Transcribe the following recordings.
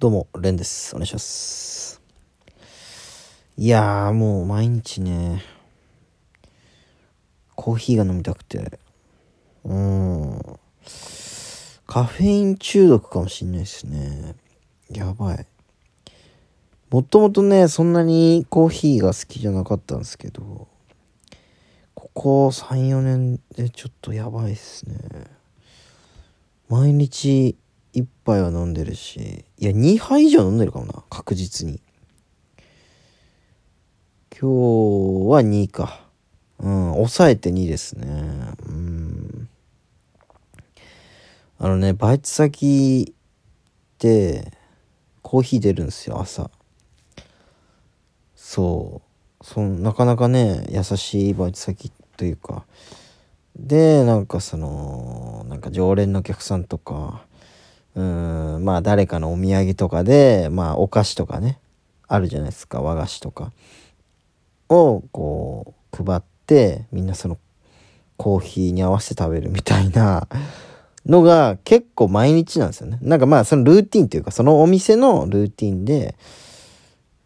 どうも、レンです。お願いします。いやー、もう毎日ね、コーヒーが飲みたくて、うん、カフェイン中毒かもしんないですね。やばい。もともとね、そんなにコーヒーが好きじゃなかったんですけど、ここ3、4年でちょっとやばいっすね。毎日1杯は飲んでるしいや2杯以上飲んでるかもな確実に。今日は2か。うん抑えて2ですね。うん。あのねバイト先でコーヒー出るんですよ朝。そう。そのなかなかね優しいバイト先というか。でなんかそのなんか常連のお客さんとかうんまあ誰かのお土産とかでまあお菓子とかねあるじゃないですか和菓子とかをこう配ってみんなそのコーヒーに合わせて食べるみたいなのが結構毎日なんですよね。なんかまあそのルーティンというかそのお店のルーティンで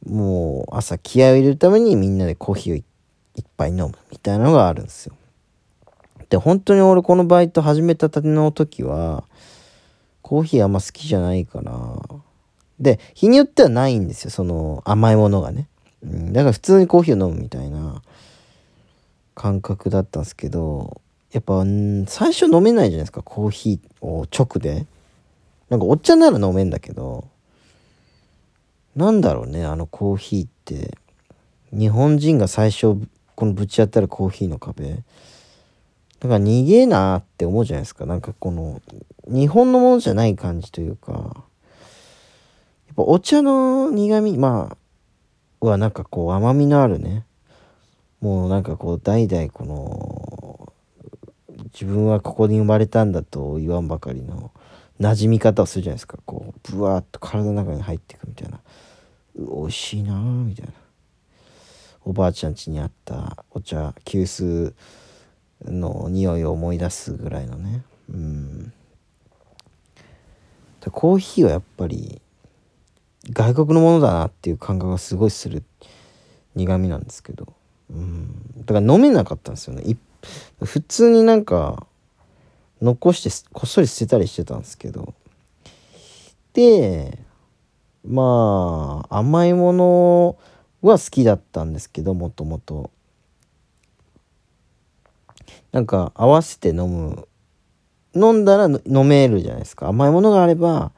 もう朝気合を入れるためにみんなでコーヒーを一杯飲むみたいなのがあるんですよ。で本当に俺このバイト始めたての時はコーヒーあんま好きじゃないから。で、日によってはないんですよ、その甘いものがね。うん、だから普通にコーヒーを飲むみたいな感覚だったんですけど、やっぱ、ん最初飲めないじゃないですか、コーヒーを直で。なんかお茶なら飲めんだけど、なんだろうね、あのコーヒーって。日本人が最初、このぶち当たるコーヒーの壁。だから逃げなって思うじゃないですか。なんかこの、日本のものじゃない感じというか、やっぱお茶の苦味、まあ、はなんかこう甘みのあるね、もうなんかこう代々この、自分はここに生まれたんだと言わんばかりの馴染み方をするじゃないですか。こう、ブワーッと体の中に入っていくみたいな。美味しいなみたいな。おばあちゃん家にあったお茶、急須、の匂いを思い出すぐらいのねうんコーヒーはやっぱり外国のものだなっていう感覚がすごいする苦味なんですけど。うん。だから飲めなかったんですよね。普通になんか残してこっそり捨てたりしてたんですけど。でまあ甘いものは好きだったんですけどもともと。なんか合わせて飲む飲んだら飲めるじゃないですか。甘いものがあれば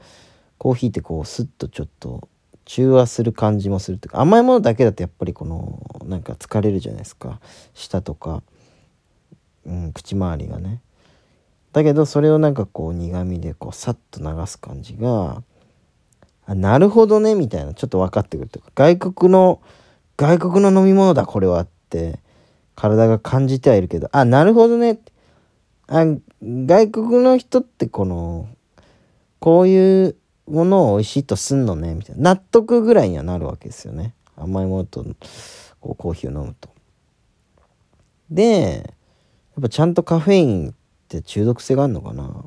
コーヒーってこうスッとちょっと中和する感じもするとか。甘いものだけだとやっぱりこのなんか疲れるじゃないですか。舌とか、うん、口周りがね。だけどそれをなんかこう苦味でこうさっと流す感じがあなるほどねみたいなちょっと分かってくるというか。外国の外国の飲み物だこれはって体が感じてはいるけど、あ、なるほどねって。あ、外国の人ってこの、こういうものを美味しいとすんのね、みたいな。納得ぐらいにはなるわけですよね。甘いものと、こう、コーヒーを飲むと。で、やっぱちゃんとカフェインって中毒性があるのかな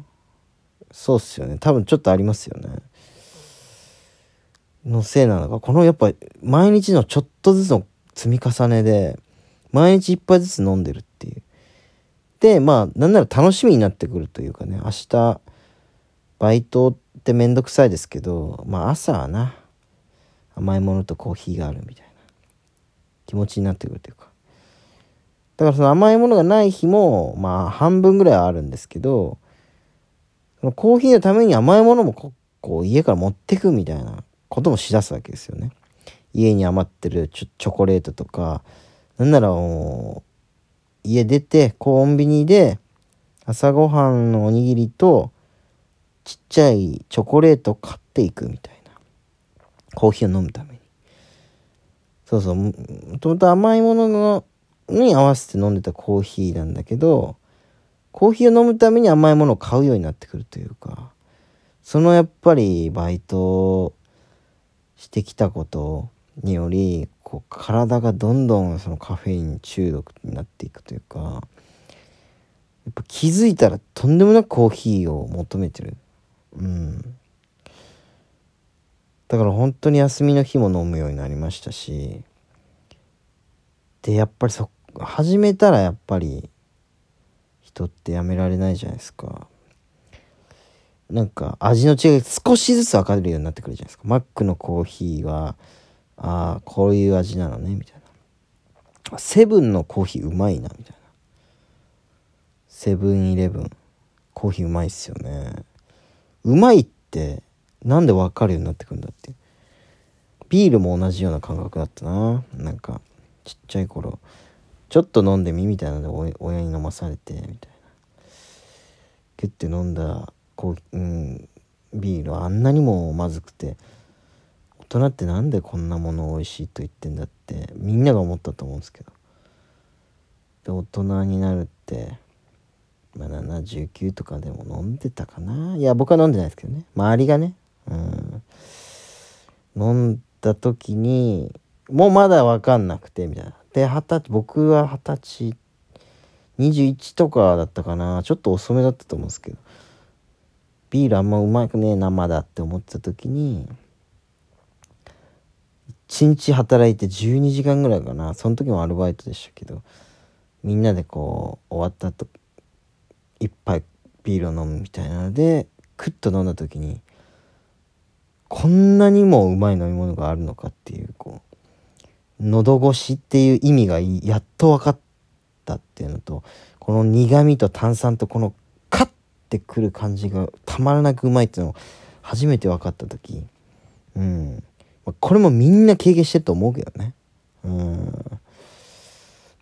そうっすよね。多分ちょっとありますよね。のせいなのか、このやっぱ毎日のちょっとずつの積み重ねで、毎日一杯ずつ飲んでる。まあ、なんなら楽しみになってくるというかね、明日、バイトってめんどくさいですけど、まあ朝はな、甘いものとコーヒーがあるみたいな気持ちになってくるというか。だからその甘いものがない日も、まあ半分ぐらいはあるんですけど、そのコーヒーのために甘いものもここう家から持ってくみたいなこともしだすわけですよね。家に余ってるチョコレートとか、なんならもう、家出て、コンビニで、朝ごはんのおにぎりと、ちっちゃいチョコレート買っていくみたいな。コーヒーを飲むために。そうそう、もともと甘いもののに合わせて飲んでたコーヒーなんだけど、コーヒーを飲むために甘いものを買うようになってくるというか、そのやっぱりバイトしてきたことにより、こう体がどんどんそのカフェイン中毒になっていくというかやっぱ気づいたらとんでもなくコーヒーを求めてる。うん。だから本当に休みの日も飲むようになりましたしでやっぱりそ始めたらやっぱり人ってやめられないじゃないですか。なんか味の違い少しずつ分かるようになってくるじゃないですか。マックのコーヒーはああこういう味なのねみたいな。セブンのコーヒーうまいなみたいな。セブンイレブン。コーヒーうまいっすよね。うまいってなんで分かるようになってくんだって。ビールも同じような感覚だったな。なんかちっちゃい頃。ちょっと飲んでみみたいなので親に飲まされてみたいな。ギュッて飲んだこう、うん、ビールはあんなにもまずくて大人ってなんでこんなもの美味しいと言ってんだってみんなが思ったと思うんですけど。で大人になるってまあ79とかでも飲んでたかな。いや僕は飲んでないですけどね。周りがね。うん。飲んだ時にもうまだ分かんなくてみたいな。で二十歳僕は二十歳21とかだったかな。ちょっと遅めだったと思うんですけど。ビールあんまうまくねえなまだって思ってた時に1日働いて12時間ぐらいかな。その時もアルバイトでしたけどみんなでこう終わった後一杯ビールを飲むみたいなのでクッと飲んだ時にこんなにもうまい飲み物があるのかっていうこう喉越しっていう意味がやっと分かったっていうのとこの苦味と炭酸とこのカッてくる感じがたまらなくうまいっていうのを初めて分かった時うん。これもみんな経験してると思うけどね。うん。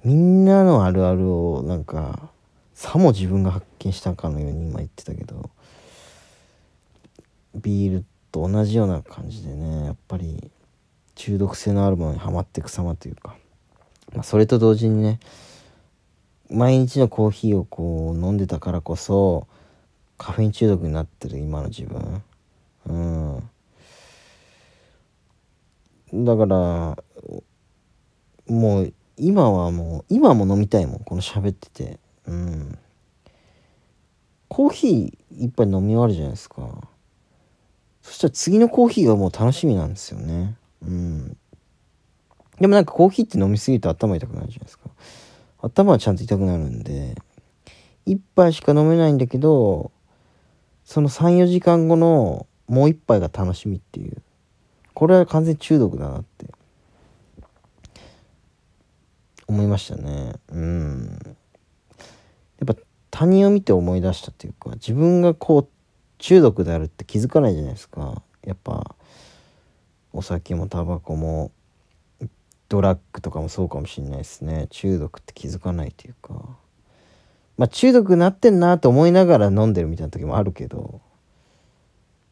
みんなのあるあるをなんかさも自分が発見したかのように今言ってたけどビールと同じような感じでねやっぱり中毒性のあるものにはまっていく様というか、まあ、それと同時にね毎日のコーヒーをこう飲んでたからこそカフェイン中毒になってる今の自分。うん。だからもう今はもう今も飲みたいもんこの喋ってて。うん。コーヒー一杯飲み終わるじゃないですか。そしたら次のコーヒーがもう楽しみなんですよね。うん。でもなんかコーヒーって飲みすぎると頭痛くなるじゃないですか。頭はちゃんと痛くなるんで。一杯しか飲めないんだけどその34時間後のもう一杯が楽しみっていう。これは完全中毒だなって。思いましたね。うん。やっぱ他人を見て思い出したっていうか自分がこう中毒であるって気づかないじゃないですか。やっぱお酒もタバコもドラッグとかもそうかもしんないですね。中毒って気づかないっていうか。まあ中毒になってんなと思いながら飲んでるみたいな時もあるけど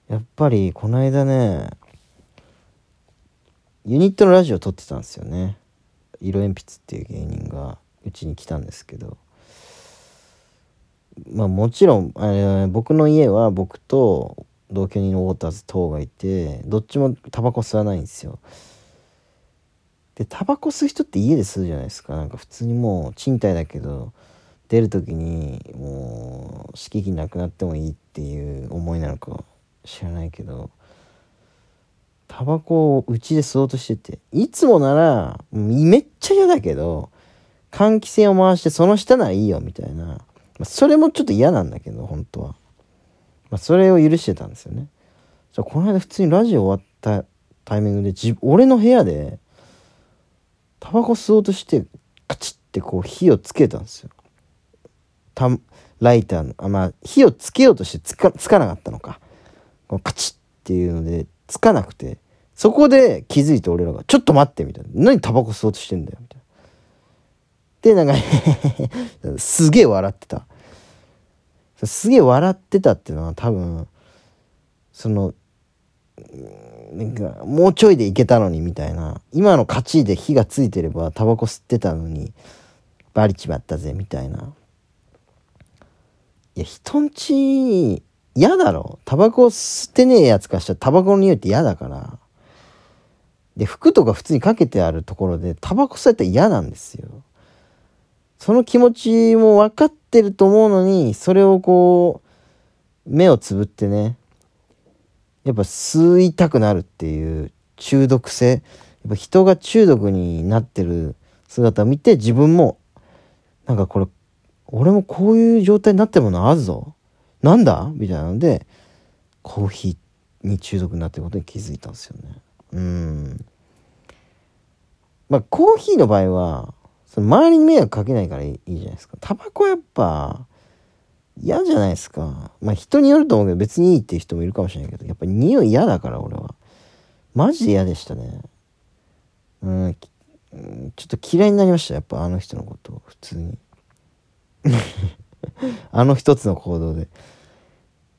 やっぱりこの間ねユニットのラジオ撮ってたんですよね。色鉛筆っていう芸人がうちに来たんですけど。まあもちろん、えー、僕の家は僕と同居人のウォーターズ等がいてどっちもタバコ吸わないんですよ。でタバコ吸う人って家で吸うじゃないですか。なんか普通にもう賃貸だけど出る時にもう敷金なくなってもいいっていう思いなのか知らないけど。タバコをうちで吸おうとしてていつもならめっちゃ嫌だけど換気扇を回してその下ならいいよみたいなまあ、それもちょっと嫌なんだけど、本当は。まあ、それを許してたんですよね。じゃこの間普通にラジオ終わったタイミングで、自俺の部屋で、タバコ吸おうとして、カチッってこう火をつけたんですよ。たライターの、あ、まあ、火をつけようとしてつか、つかなかったのか。このカチッっていうので、つかなくて、そこで気づいて俺らが、ちょっと待ってみたいな。何タバコ吸おうとしてんだよみたいな。で、なんか すげえ笑ってた。すげえ笑ってたっていうのは多分、その、なんか、もうちょいでいけたのにみたいな。今の勝ちで火がついてればタバコ吸ってたのに、バリちまったぜ、みたいな。いや、人んち、嫌だろ。タバコ吸ってねえやつからしたらタバコの匂いって嫌だから。で、服とか普通にかけてあるところでタバコ吸ったら嫌なんですよ。その気持ちも分かってると思うのに、それをこう、目をつぶってね、やっぱ吸いたくなるっていう中毒性やっぱ人が中毒になってる姿を見て自分もなんかこれ俺もこういう状態になってるものあるぞ。なんだ？みたいなのでコーヒーに中毒になってることに気づいたんですよね。うん。まあコーヒーの場合はその周りに迷惑かけないからいいじゃないですか。タバコやっぱ嫌じゃないですか。まあ人によると思うけど別にいいっていう人もいるかもしれないけどやっぱ匂い嫌だから俺は。マジで嫌でしたね。うんちょっと嫌いになりましたやっぱあの人のこと普通に。あの一つの行動で。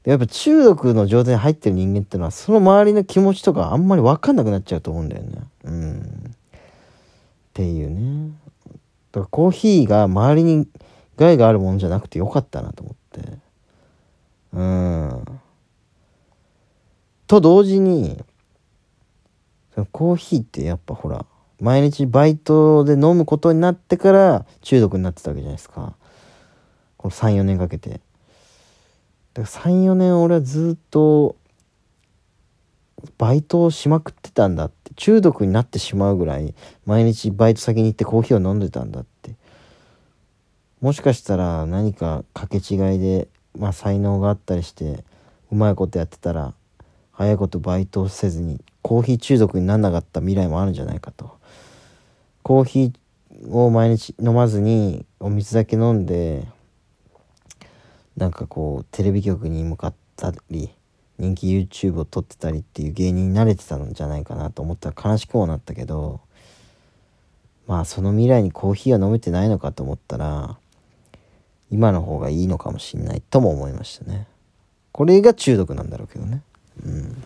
やっぱ中毒の状態に入ってる人間ってのはその周りの気持ちとかあんまり分かんなくなっちゃうと思うんだよね。うん。っていうね。だからコーヒーが周りに害があるもんじゃなくてよかったなと思って。うん。と同時にコーヒーってやっぱほら毎日バイトで飲むことになってから中毒になってたわけじゃないですか。この34年かけて。だから34年俺はずっとバイトをしまくってたんだって。中毒になってしまうぐらい毎日バイト先に行ってコーヒーを飲んでたんだって。もしかしたら何か掛け違いで、まあ、才能があったりしてうまいことやってたら早いことバイトせずにコーヒー中毒にならなかった未来もあるんじゃないかと。コーヒーを毎日飲まずにお水だけ飲んでなんかこうテレビ局に向かったり人気 YouTube を撮ってたりっていう芸人に慣れてたんじゃないかなと思ったら悲しくもなったけどまあその未来にコーヒーは飲めてないのかと思ったら今の方がいいのかもしんないとも思いましたね。これが中毒なんだろうけどね。うん。